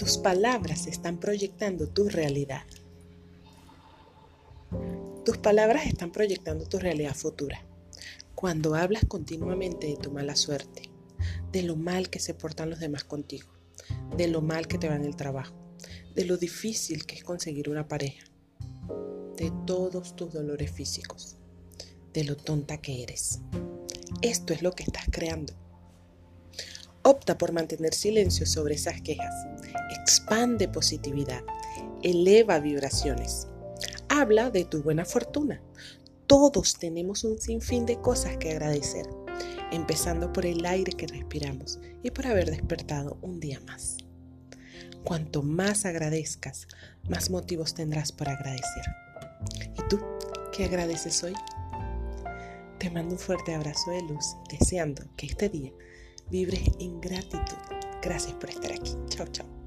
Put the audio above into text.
Tus palabras están proyectando tu realidad. Tus palabras están proyectando tu realidad futura. Cuando hablas continuamente de tu mala suerte, de lo mal que se portan los demás contigo, de lo mal que te va en el trabajo, de lo difícil que es conseguir una pareja, de todos tus dolores físicos, de lo tonta que eres. Esto es lo que estás creando. Opta por mantener silencio sobre esas quejas. Expande positividad. Eleva vibraciones. Habla de tu buena fortuna. Todos tenemos un sinfín de cosas que agradecer, empezando por el aire que respiramos y por haber despertado un día más. Cuanto más agradezcas, más motivos tendrás por agradecer. ¿Y tú qué agradeces hoy? Te mando un fuerte abrazo de luz, deseando que este día vibres en gratitud. Gracias por estar aquí. Chao, chao.